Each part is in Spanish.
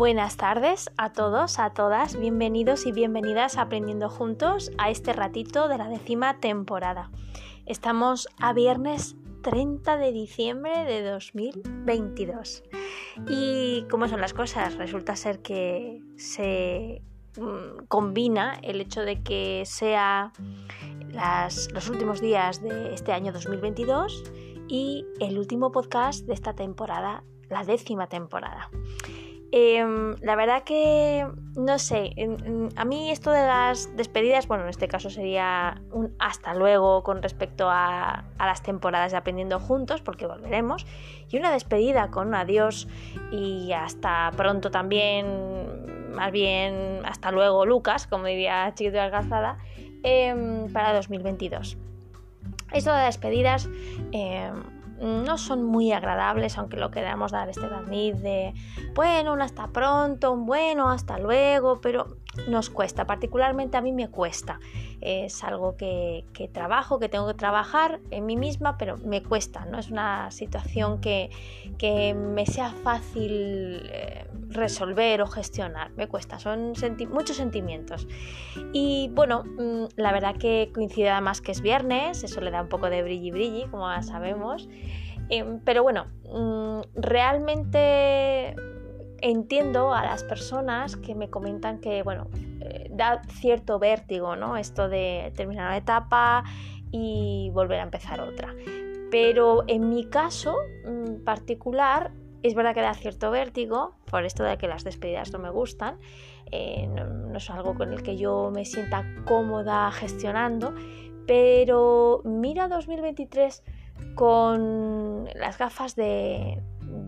Buenas tardes a todos, a todas, bienvenidos y bienvenidas a Aprendiendo Juntos a este ratito de la décima temporada. Estamos a viernes 30 de diciembre de 2022. ¿Y cómo son las cosas? Resulta ser que se mm, combina el hecho de que sea los últimos días de este año 2022 y el último podcast de esta temporada, la décima temporada. Em, la verdad que, no sé, a mí esto de las despedidas, bueno, en este caso sería un hasta luego con respecto a, las temporadas de Aprendiendo Juntos, porque volveremos, y una despedida con adiós y hasta pronto también, más bien hasta luego Lucas, como diría Chiquito de Alcazada, em, para 2022. Esto de las despedidas... Em, no son muy agradables, aunque lo queramos dar este barniz de bueno, un hasta pronto, un bueno, hasta luego, pero nos cuesta, particularmente a mí me cuesta. Es algo que, trabajo, que tengo que trabajar en mí misma, pero me cuesta, no es una situación que, me sea fácil eh, resolver o gestionar, me cuesta, son muchos sentimientos. Y bueno, mm, la verdad que coincide además que es viernes, eso le da un poco de brilli brilli, como ya sabemos. Em, pero bueno, mm, realmente entiendo a las personas que me comentan que, bueno, eh, da cierto vértigo, ¿no? Esto de terminar una etapa y volver a empezar otra. Pero en mi caso mm, particular, es verdad que da cierto vértigo, por esto de que las despedidas no me gustan, eh, no, es algo con el que yo me sienta cómoda gestionando, pero mira 2023 con las gafas de,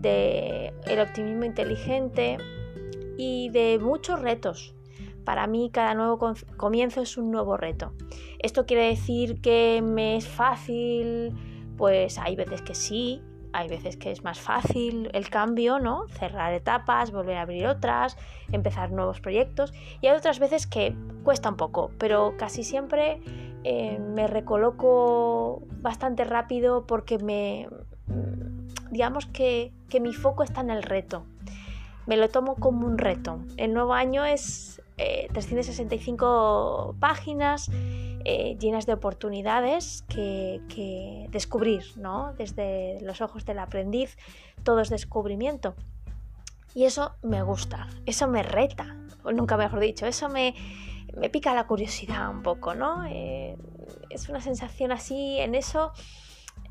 el optimismo inteligente y de muchos retos. Para mí cada nuevo comienzo es un nuevo reto. ¿Esto quiere decir que me es fácil? Pues hay veces que sí, hay veces que es más fácil el cambio, ¿no? Cerrar etapas, volver a abrir otras, empezar nuevos proyectos. Y hay otras veces que cuesta un poco, pero casi siempre eh, me recoloco bastante rápido porque me digamos que, mi foco está en el reto. Me lo tomo como un reto. El nuevo año es 365 eh, páginas eh, llenas de oportunidades que, descubrir, ¿no? Desde los ojos del aprendiz, todo es descubrimiento. Y eso me gusta, eso me reta, o nunca mejor dicho, eso me, me pica la curiosidad un poco, ¿no? Eh, es una sensación así, en eso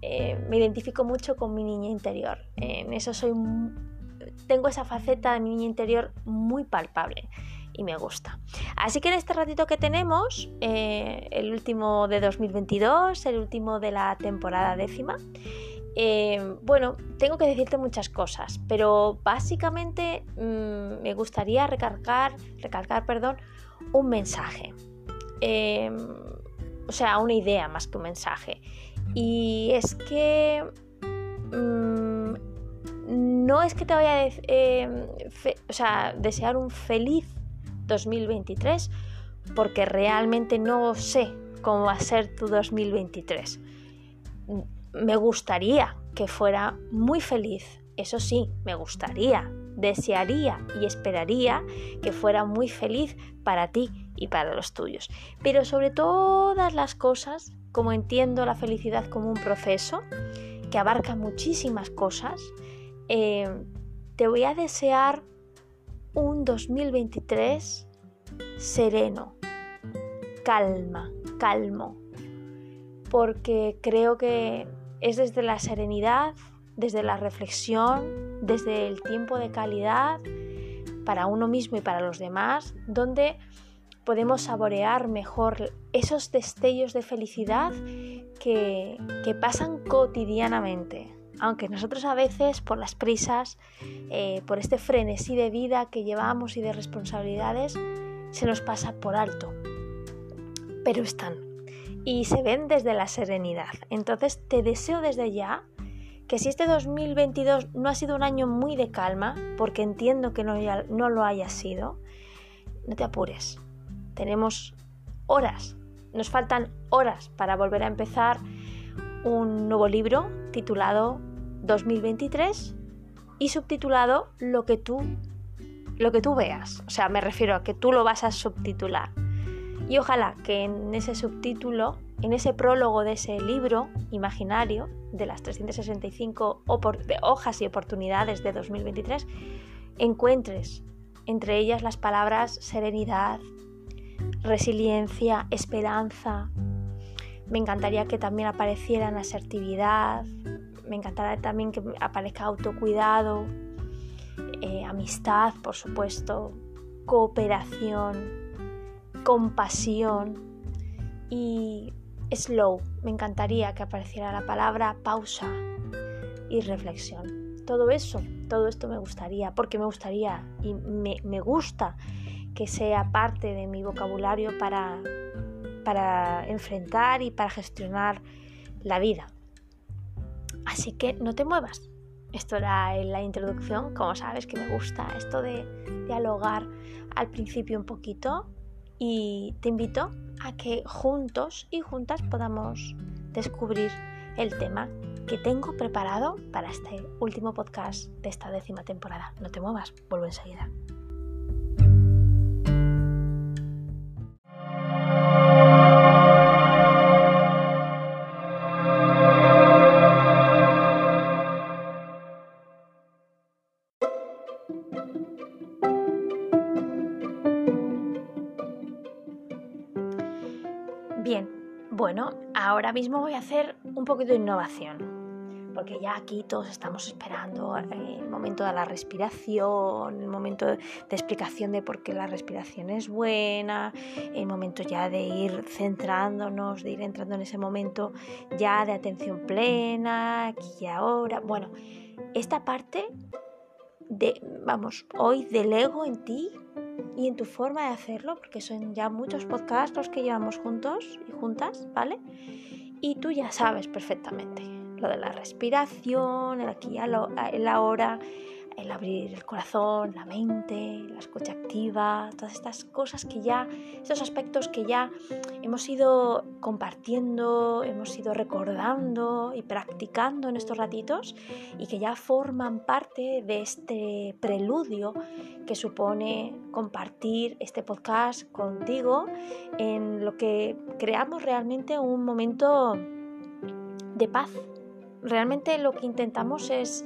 eh, me identifico mucho con mi niña interior. En eso soy, tengo esa faceta de mi niña interior muy palpable y me gusta. Así que en este ratito que tenemos, eh, el último de 2022, el último de la temporada décima, bueno, tengo que decirte muchas cosas, pero básicamente mm, me gustaría recalcar, recalcar perdón, un mensaje. Em, o sea, una idea más que un mensaje. Y es que mm, no es que te vaya a em, desear un feliz 2023, porque realmente no sé cómo va a ser tu 2023. Me gustaría que fuera muy feliz, eso sí, me gustaría, desearía y esperaría que fuera muy feliz para ti y para los tuyos. Pero sobre todas las cosas, como entiendo la felicidad como un proceso que abarca muchísimas cosas, eh, te voy a desear un 2023 sereno, calma, calmo, porque creo que es desde la serenidad, desde la reflexión, desde el tiempo de calidad para uno mismo y para los demás, donde podemos saborear mejor esos destellos de felicidad que, pasan cotidianamente. Aunque nosotros a veces por las prisas, eh, por este frenesí de vida que llevamos y de responsabilidades, se nos pasa por alto. Pero están. Y se ven desde la serenidad. Entonces te deseo desde ya que si este 2022 no ha sido un año muy de calma, porque entiendo que no, no lo haya sido, no te apures. Tenemos horas, nos faltan horas para volver a empezar un nuevo libro titulado 2023 y subtitulado Lo que tú lo que tú veas. O sea, me refiero a que tú lo vas a subtitular. Y ojalá que en ese subtítulo, en ese prólogo de ese libro imaginario de las 365 hojas y oportunidades de 2023, encuentres entre ellas las palabras serenidad, resiliencia, esperanza. Me encantaría que también aparecieran asertividad, me encantaría también que aparezca autocuidado, eh, amistad, por supuesto, cooperación, compasión y slow. Me encantaría que apareciera la palabra pausa y reflexión. Todo eso, todo esto me gustaría, porque me gustaría y me, me gusta que sea parte de mi vocabulario para, para enfrentar y para gestionar la vida. Así que no te muevas. Esto era la introducción, como sabes que me gusta esto de dialogar al principio un poquito y te invito a que juntos y juntas podamos descubrir el tema que tengo preparado para este último podcast de esta décima temporada. No te muevas, vuelvo enseguida. Bueno, ahora mismo voy a hacer un poquito de innovación, porque ya aquí todos estamos esperando el momento de la respiración, el momento de explicación de por qué la respiración es buena, el momento ya de ir centrándonos, de ir entrando en ese momento ya de atención plena, aquí y ahora. Bueno, esta parte de, vamos, hoy delego en ti y en tu forma de hacerlo, porque son ya muchos podcasts los que llevamos juntos y juntas, ¿vale? Y tú ya sabes perfectamente lo de la respiración, el aquí y el ahora, el abrir el corazón, la mente, la escucha activa, todas estas cosas que ya, estos aspectos que ya hemos ido compartiendo, hemos ido recordando y practicando en estos ratitos y que ya forman parte de este preludio que supone compartir este podcast contigo en lo que creamos realmente un momento de paz. Realmente lo que intentamos es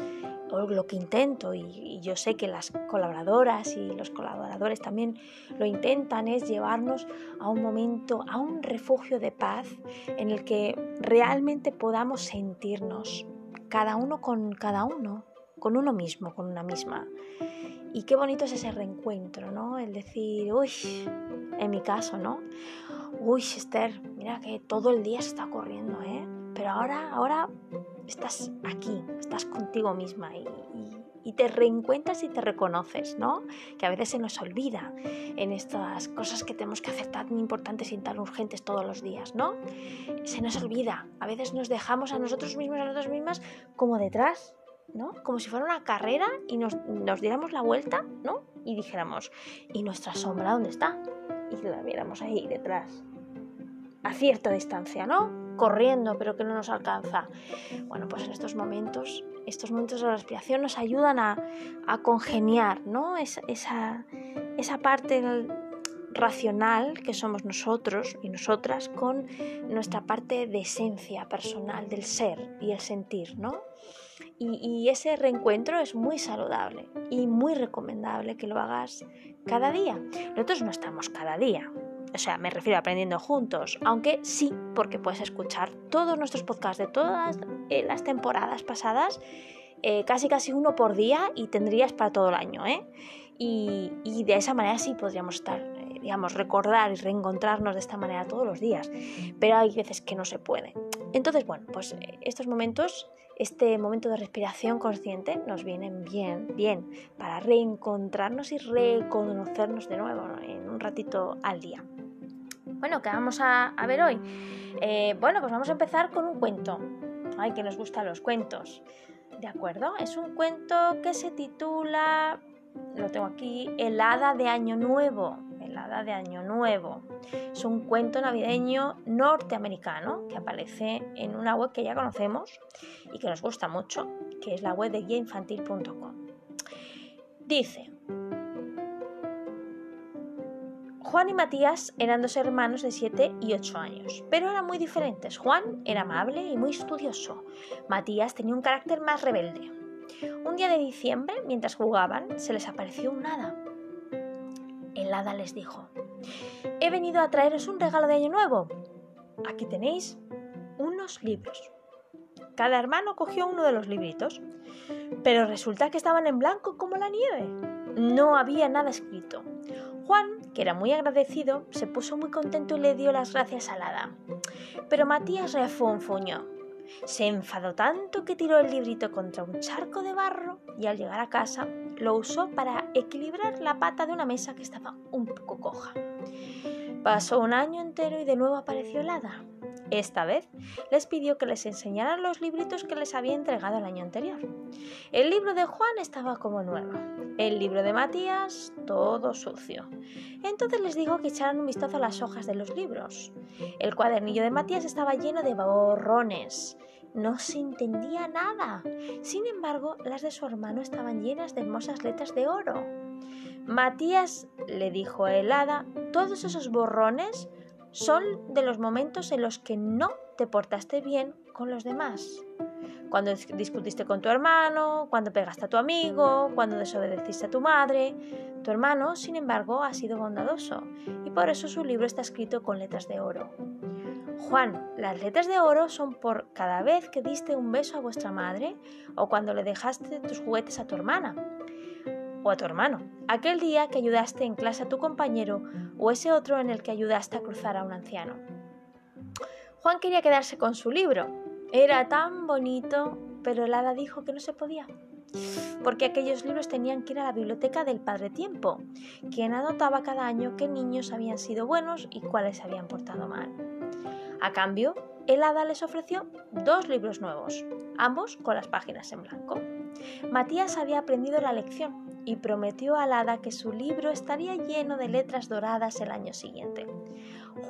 lo que intento, y, yo sé que las colaboradoras y los colaboradores también lo intentan, es llevarnos a un momento, a un refugio de paz en el que realmente podamos sentirnos cada uno con cada uno, con uno mismo, con una misma. Y qué bonito es ese reencuentro, ¿no? El decir, uy, en mi caso, ¿no? Uy, Esther, mira que todo el día está corriendo, ¿eh? Pero ahora, ahora estás aquí, estás contigo misma y, te reencuentras y te reconoces, ¿no? Que a veces se nos olvida en estas cosas que tenemos que hacer tan importantes y tan urgentes todos los días, ¿no? Se nos olvida, a veces nos dejamos a nosotros mismos, a nosotras mismas, como detrás, ¿no? Como si fuera una carrera y nos, nos diéramos la vuelta, ¿no? Y dijéramos, ¿y nuestra sombra dónde está? Y la viéramos ahí detrás, a cierta distancia, ¿no? Corriendo pero que no nos alcanza. Bueno, pues en estos momentos, estos momentos de respiración nos ayudan a, congeniar ¿no? esa, esa parte racional que somos nosotros y nosotras con nuestra parte de esencia personal del ser y el sentir, ¿no? Y, y, ese reencuentro es muy saludable y muy recomendable que lo hagas cada día. Nosotros no estamos cada día, o sea, me refiero a aprendiendo juntos, aunque sí, porque puedes escuchar todos nuestros podcasts de todas eh, las temporadas pasadas, eh, casi casi uno por día y tendrías para todo el año, ¿eh? Y, de esa manera sí podríamos estar, eh, digamos, recordar y reencontrarnos de esta manera todos los días, pero hay veces que no se puede. Entonces, bueno, pues estos momentos este momento de respiración consciente nos vienen bien, bien, para reencontrarnos y reconocernos de nuevo en un ratito al día. Bueno, ¿qué vamos a, ver hoy? Eh, bueno, pues vamos a empezar con un cuento. Ay, que nos gustan los cuentos. ¿De acuerdo? Es un cuento que se titula, lo tengo aquí, El hada de Año Nuevo. El hada de Año Nuevo. Es un cuento navideño norteamericano que aparece en una web que ya conocemos y que nos gusta mucho, que es la web de guiainfantil.com. Dice, Juan y Matías eran dos hermanos de 7 y 8 años, pero eran muy diferentes. Juan era amable y muy estudioso. Matías tenía un carácter más rebelde. Un día de diciembre, mientras jugaban, se les apareció un hada. El hada les dijo, he venido a traeros un regalo de Año Nuevo. Aquí tenéis unos libros. Cada hermano cogió uno de los libritos, pero resulta que estaban en blanco como la nieve. No había nada escrito. Juan, que era muy agradecido, se puso muy contento y le dio las gracias al hada. Pero Matías refunfuñó. Se enfadó tanto que tiró el librito contra un charco de barro y al llegar a casa lo usó para equilibrar la pata de una mesa que estaba un poco coja. Pasó un año entero y de nuevo apareció el hada. Esta vez les pidió que les enseñaran los libritos que les había entregado el año anterior. El libro de Juan estaba como nuevo, el libro de Matías todo sucio. Entonces les dijo que echaran un vistazo a las hojas de los libros. El cuadernillo de Matías estaba lleno de borrones. No se entendía nada. Sin embargo, las de su hermano estaban llenas de hermosas letras de oro. Matías le dijo a Helada, todos esos borrones son de los momentos en los que no te portaste bien con los demás. Cuando discutiste con tu hermano, cuando pegaste a tu amigo, cuando desobedeciste a tu madre. Tu hermano, sin embargo, ha sido bondadoso y por eso su libro está escrito con letras de oro. Juan, las letras de oro son por cada vez que diste un beso a vuestra madre o cuando le dejaste tus juguetes a tu hermana o a tu hermano, aquel día que ayudaste en clase a tu compañero o ese otro en el que ayudaste a cruzar a un anciano. Juan quería quedarse con su libro. Era tan bonito, pero el hada dijo que no se podía, porque aquellos libros tenían que ir a la biblioteca del Padre Tiempo, quien anotaba cada año qué niños habían sido buenos y cuáles habían portado mal. A cambio, el hada les ofreció dos libros nuevos, ambos con las páginas en blanco. Matías había aprendido la lección y prometió al hada que su libro estaría lleno de letras doradas el año siguiente.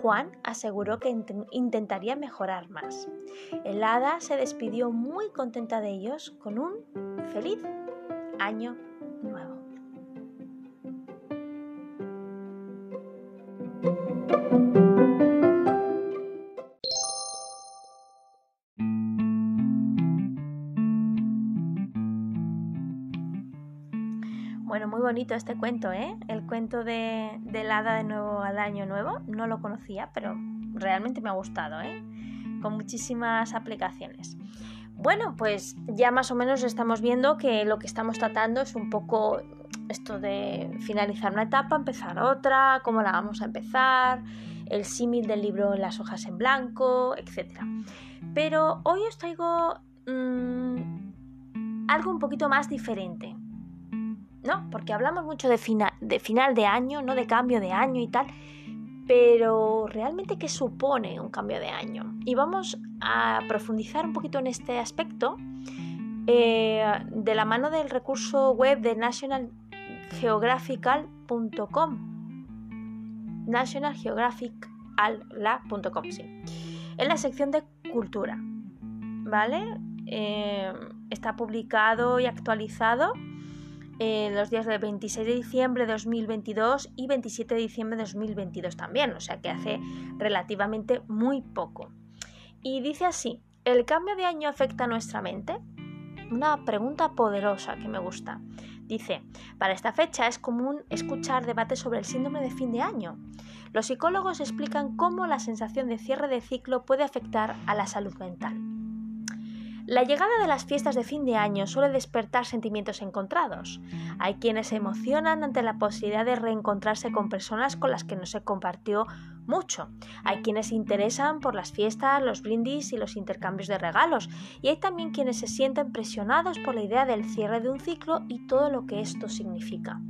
Juan aseguró que intentaría mejorar más. El hada se despidió muy contenta de ellos con un feliz año bonito este cuento, ¿eh? El cuento de, del hada de nuevo al año nuevo. No lo conocía, pero realmente me ha gustado, ¿eh? Con muchísimas aplicaciones. Bueno, pues ya más o menos estamos viendo que lo que estamos tratando es un poco esto de finalizar una etapa, empezar otra, cómo la vamos a empezar, el símil del libro en las hojas en blanco, etc. Pero hoy os traigo mm, algo un poquito más diferente. ¿No? Porque hablamos mucho de, final de año, ¿no? De cambio de año y tal. Pero realmente, ¿qué supone un cambio de año? Y vamos a profundizar un poquito en este aspecto eh, de la mano del recurso web de nationalgeographical.com. Nationalgeographicala.com, sí. En la sección de cultura, ¿vale? Eh, está publicado y actualizado en los días del 26 de diciembre de 2022 y 27 de diciembre de 2022 también, o sea que hace relativamente muy poco. Y dice así, ¿el cambio de año afecta a nuestra mente? Una pregunta poderosa que me gusta. Dice, para esta fecha es común escuchar debates sobre el síndrome de fin de año. Los psicólogos explican cómo la sensación de cierre de ciclo puede afectar a la salud mental. La llegada de las fiestas de fin de año suele despertar sentimientos encontrados. Hay quienes se emocionan ante la posibilidad de reencontrarse con personas con las que no se compartió mucho. Hay quienes se interesan por las fiestas, los brindis y los intercambios de regalos. Y hay también quienes se sienten presionados por la idea del cierre de un ciclo y todo lo que esto significa.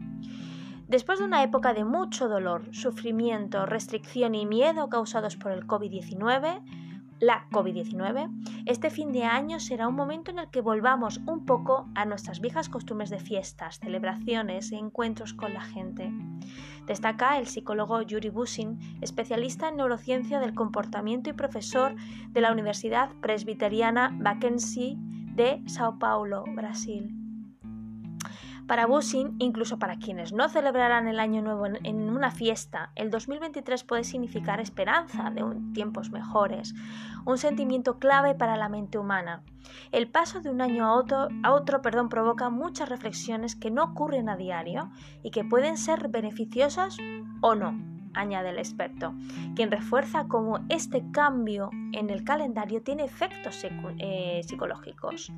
Después de una época de mucho dolor, sufrimiento, restricción y miedo causados por el COVID-19, la COVID-19, este fin de año será un momento en el que volvamos un poco a nuestras viejas costumbres de fiestas, celebraciones e encuentros con la gente. Destaca el psicólogo Yuri Busin, especialista en neurociencia del comportamiento y profesor de la Universidad Presbiteriana Mackenzie de Sao Paulo, Brasil. Para Bushing, incluso para quienes no celebrarán el año nuevo en una fiesta, el 2023 puede significar esperanza de tiempos mejores, un sentimiento clave para la mente humana. El paso de un año a otro, a otro perdón, provoca muchas reflexiones que no ocurren a diario y que pueden ser beneficiosas o no añade el experto, quien refuerza cómo este cambio en el calendario tiene efectos eh, psicológicos.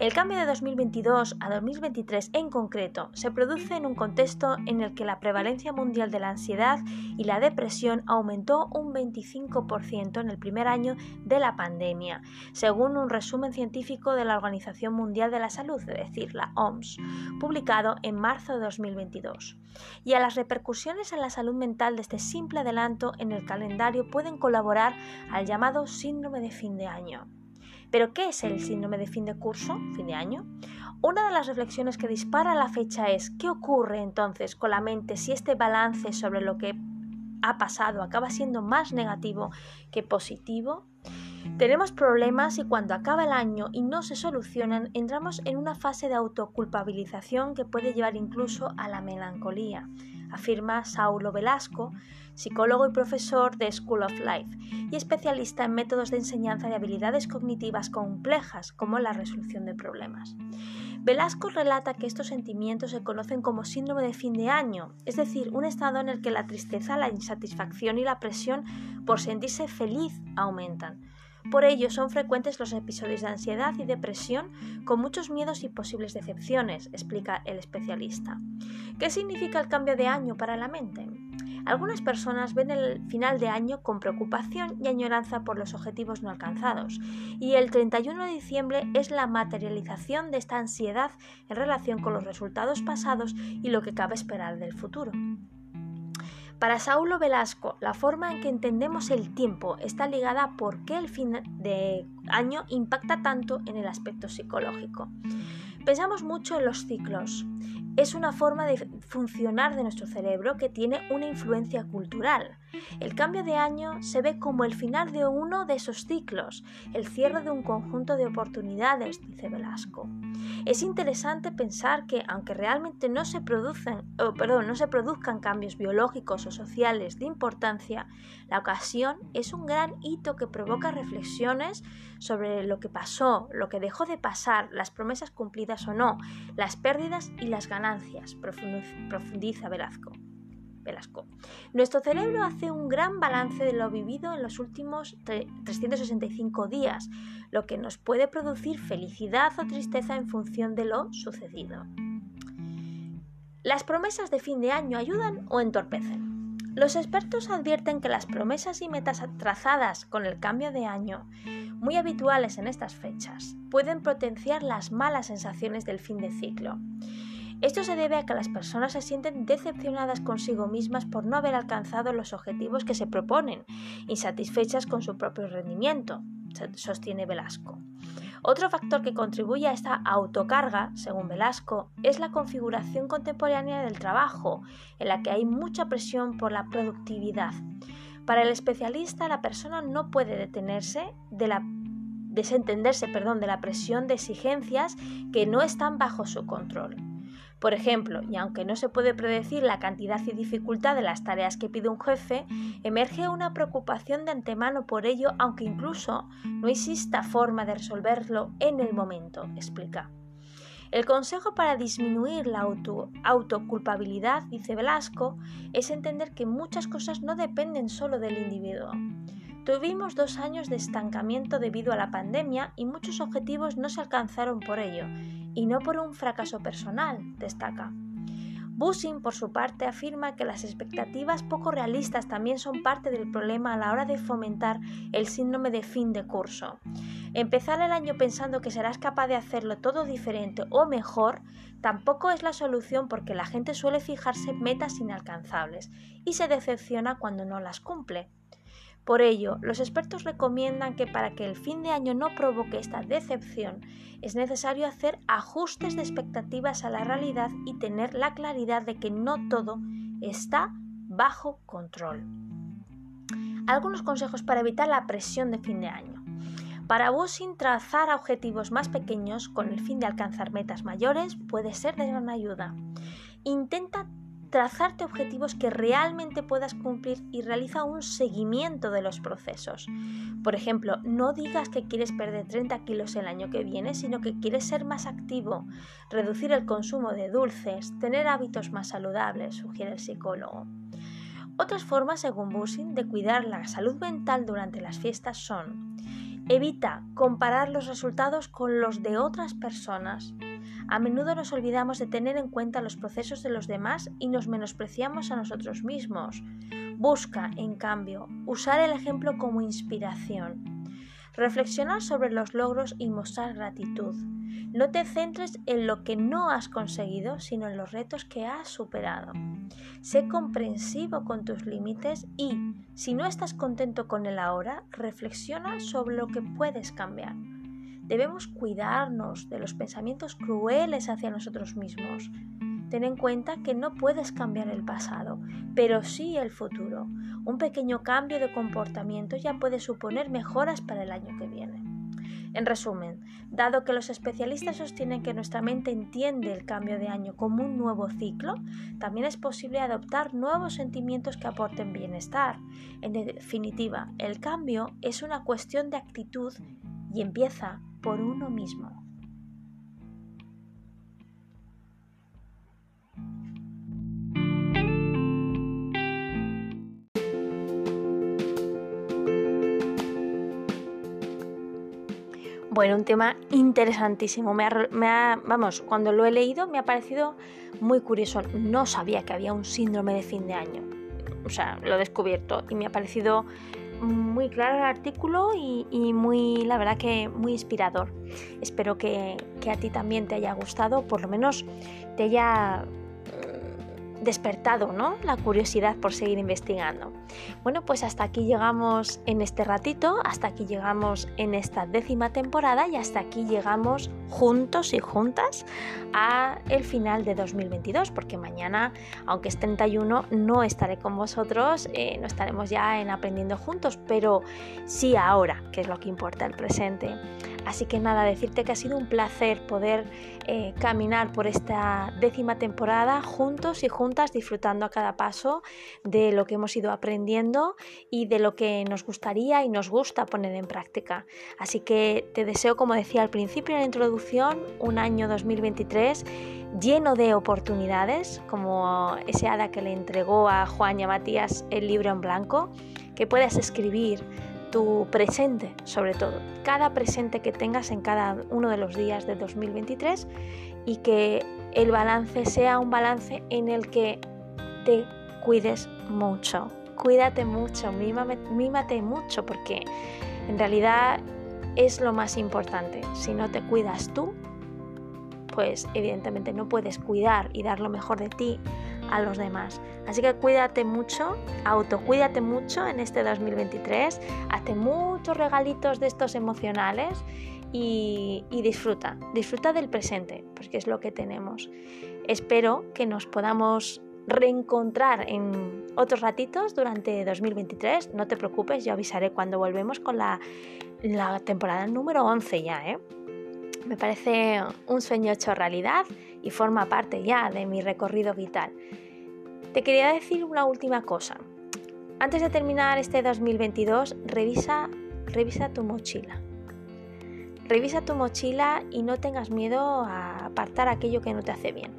El cambio de 2022 a 2023 en concreto se produce en un contexto en el que la prevalencia mundial de la ansiedad y la depresión aumentó un 25% en el primer año de la pandemia, según un resumen científico de la Organización Mundial de la Salud, es decir, la OMS, publicado en marzo de 2022. Y a las repercusiones en la salud mental de este simple adelanto en el calendario pueden colaborar al llamado síndrome de fin de año. ¿Pero qué es el síndrome de fin de curso, fin de año? Una de las reflexiones que dispara la fecha es ¿qué ocurre entonces con la mente si este balance sobre lo que ha pasado acaba siendo más negativo que positivo? Tenemos problemas y cuando acaba el año y no se solucionan, entramos en una fase de autoculpabilización que puede llevar incluso a la melancolía, afirma Saulo Velasco, psicólogo y profesor de School of Life y especialista en métodos de enseñanza de habilidades cognitivas complejas como la resolución de problemas. Velasco relata que estos sentimientos se conocen como síndrome de fin de año, es decir, un estado en el que la tristeza, la insatisfacción y la presión por sentirse feliz aumentan. Por ello son frecuentes los episodios de ansiedad y depresión con muchos miedos y posibles decepciones, explica el especialista. ¿Qué significa el cambio de año para la mente? Algunas personas ven el final de año con preocupación y añoranza por los objetivos no alcanzados, y el 31 de diciembre es la materialización de esta ansiedad en relación con los resultados pasados y lo que cabe esperar del futuro. Para Saulo Velasco, la forma en que entendemos el tiempo está ligada a por qué el fin de año impacta tanto en el aspecto psicológico. Pensamos mucho en los ciclos, es una forma de funcionar de nuestro cerebro que tiene una influencia cultural. El cambio de año se ve como el final de uno de esos ciclos, el cierre de un conjunto de oportunidades, dice Velasco. Es interesante pensar que, aunque realmente no se, producen, no se produzcan cambios biológicos o sociales de importancia, la ocasión es un gran hito que provoca reflexiones sobre lo que pasó, lo que dejó de pasar, las promesas cumplidas o no, las pérdidas y las ganancias, profundiza Velasco. Nuestro cerebro hace un gran balance de lo vivido en los últimos 365 días, lo que nos puede producir felicidad o tristeza en función de lo sucedido. ¿Las promesas de fin de año ayudan o entorpecen? Los expertos advierten que las promesas y metas trazadas con el cambio de año, muy habituales en estas fechas, pueden potenciar las malas sensaciones del fin de ciclo. Esto se debe a que las personas se sienten decepcionadas consigo mismas por no haber alcanzado los objetivos que se proponen, insatisfechas con su propio rendimiento, sostiene Velasco. Otro factor que contribuye a esta autocarga, según Velasco, es la configuración contemporánea del trabajo, en la que hay mucha presión por la productividad. Para el especialista, la persona no puede detenerse de la desentenderse perdón, de la presión de exigencias que no están bajo su control. Por ejemplo, y aunque no se puede predecir la cantidad y dificultad de las tareas que pide un jefe, emerge una preocupación de antemano por ello, aunque incluso no exista forma de resolverlo en el momento, explica. El consejo para disminuir la auto, autoculpabilidad, dice Velasco, es entender que muchas cosas no dependen solo del individuo. Tuvimos dos años de estancamiento debido a la pandemia y muchos objetivos no se alcanzaron por ello, y no por un fracaso personal, destaca. Bushing, por su parte, afirma que las expectativas poco realistas también son parte del problema a la hora de fomentar el síndrome de fin de curso. Empezar el año pensando que serás capaz de hacerlo todo diferente o mejor tampoco es la solución porque la gente suele fijarse metas inalcanzables y se decepciona cuando no las cumple. Por ello, los expertos recomiendan que para que el fin de año no provoque esta decepción, es necesario hacer ajustes de expectativas a la realidad y tener la claridad de que no todo está bajo control. Algunos consejos para evitar la presión de fin de año. Para Bushing, trazar objetivos más pequeños con el fin de alcanzar metas mayores puede ser de gran ayuda. Intenta trazarte objetivos que realmente puedas cumplir y realiza un seguimiento de los procesos. Por ejemplo, no digas que quieres perder 30 kilos el año que viene, sino que quieres ser más activo, reducir el consumo de dulces, tener hábitos más saludables, sugiere el psicólogo. Otras formas, según Bushing, de cuidar la salud mental durante las fiestas son Evita comparar los resultados con los de otras personas. A menudo nos olvidamos de tener en cuenta los procesos de los demás y nos menospreciamos a nosotros mismos. Busca, en cambio, usar el ejemplo como inspiración. Reflexionar sobre los logros y mostrar gratitud. No te centres en lo que no has conseguido, sino en los retos que has superado. Sé comprensivo con tus límites y, si no estás contento con el ahora, reflexiona sobre lo que puedes cambiar. Debemos cuidarnos de los pensamientos crueles hacia nosotros mismos. Ten en cuenta que no puedes cambiar el pasado, pero sí el futuro. Un pequeño cambio de comportamiento ya puede suponer mejoras para el año que viene. En resumen, dado que los especialistas sostienen que nuestra mente entiende el cambio de año como un nuevo ciclo, también es posible adoptar nuevos sentimientos que aporten bienestar. En definitiva, el cambio es una cuestión de actitud y empieza por uno mismo. Bueno, un tema interesantísimo. Me vamos, cuando lo he leído me ha parecido muy curioso. No sabía que había un síndrome de fin de año. O sea, lo he descubierto y me ha parecido muy claro el artículo y, muy, la verdad que muy inspirador. Espero que, que a ti también te haya gustado, por lo menos te haya despertado ¿no? la curiosidad por seguir investigando. Bueno, pues hasta aquí llegamos en este ratito, hasta aquí llegamos en esta décima temporada y hasta aquí llegamos juntos y juntas a el final de 2022, porque mañana, aunque es 31, no estaré con vosotros, eh, no estaremos ya en aprendiendo juntos, pero sí ahora, que es lo que importa, el presente. Así que nada, decirte que ha sido un placer poder eh, caminar por esta décima temporada juntos y juntas, disfrutando a cada paso de lo que hemos ido aprendiendo y de lo que nos gustaría y nos gusta poner en práctica. Así que te deseo, como decía al principio en la introducción, un año 2023 lleno de oportunidades, como ese hada que le entregó a Juan y a Matías el libro en blanco, que puedas escribir tu presente, sobre todo, cada presente que tengas en cada uno de los días de 2023 y que el balance sea un balance en el que te cuides mucho. Cuídate mucho, mímate mucho, porque en realidad es lo más importante. Si no te cuidas tú, pues evidentemente no puedes cuidar y dar lo mejor de ti a los demás. Así que cuídate mucho, autocuídate mucho en este 2023, hazte muchos regalitos de estos emocionales y, disfruta, disfruta del presente, porque es lo que tenemos. Espero que nos podamos reencontrar en otros ratitos durante 2023. No te preocupes, yo avisaré cuando volvemos con la, la temporada número 11 ya, ¿eh? Me parece un sueño hecho realidad y forma parte ya de mi recorrido vital. Te quería decir una última cosa. Antes de terminar este 2022, revisa, revisa tu mochila. Revisa tu mochila y no tengas miedo a apartar aquello que no te hace bien.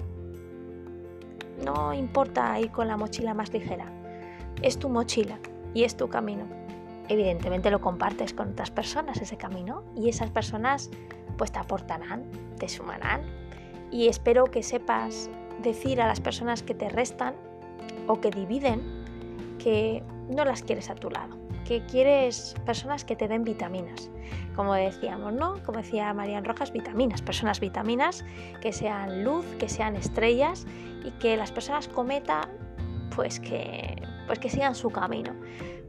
No importa ir con la mochila más ligera. Es tu mochila y es tu camino. Evidentemente lo compartes con otras personas ese camino y esas personas pues te aportarán, te sumarán y espero que sepas decir a las personas que te restan o que dividen que no las quieres a tu lado, que quieres personas que te den vitaminas, como decíamos, ¿no? Como decía Marian Rojas, vitaminas, personas vitaminas que sean luz, que sean estrellas y que las personas cometa pues que pues que sigan su camino,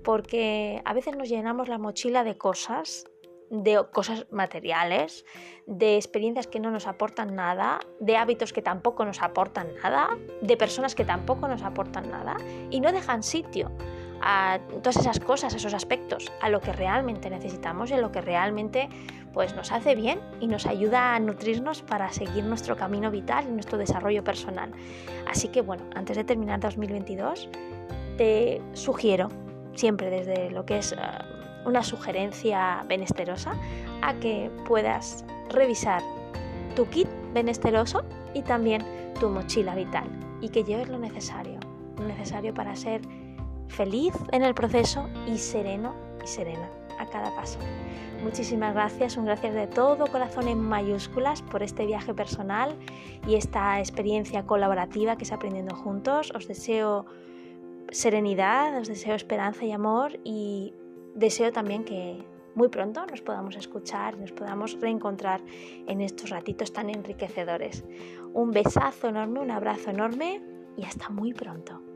porque a veces nos llenamos la mochila de cosas de cosas materiales, de experiencias que no nos aportan nada, de hábitos que tampoco nos aportan nada, de personas que tampoco nos aportan nada y no dejan sitio a todas esas cosas, esos aspectos, a lo que realmente necesitamos y a lo que realmente pues, nos hace bien y nos ayuda a nutrirnos para seguir nuestro camino vital y nuestro desarrollo personal. Así que bueno, antes de terminar 2022, te sugiero, siempre desde lo que es eh, una sugerencia benesterosa, a que puedas revisar tu kit benesteroso y también tu mochila vital y que lleves lo necesario, lo necesario para ser feliz en el proceso y sereno y serena a cada paso. Muchísimas gracias, un gracias de todo corazón en mayúsculas por este viaje personal y esta experiencia colaborativa que es aprendiendo juntos. Os deseo serenidad, os deseo esperanza y amor y deseo también que muy pronto nos podamos escuchar, nos podamos reencontrar en estos ratitos tan enriquecedores. Un besazo enorme, un abrazo enorme y hasta muy pronto.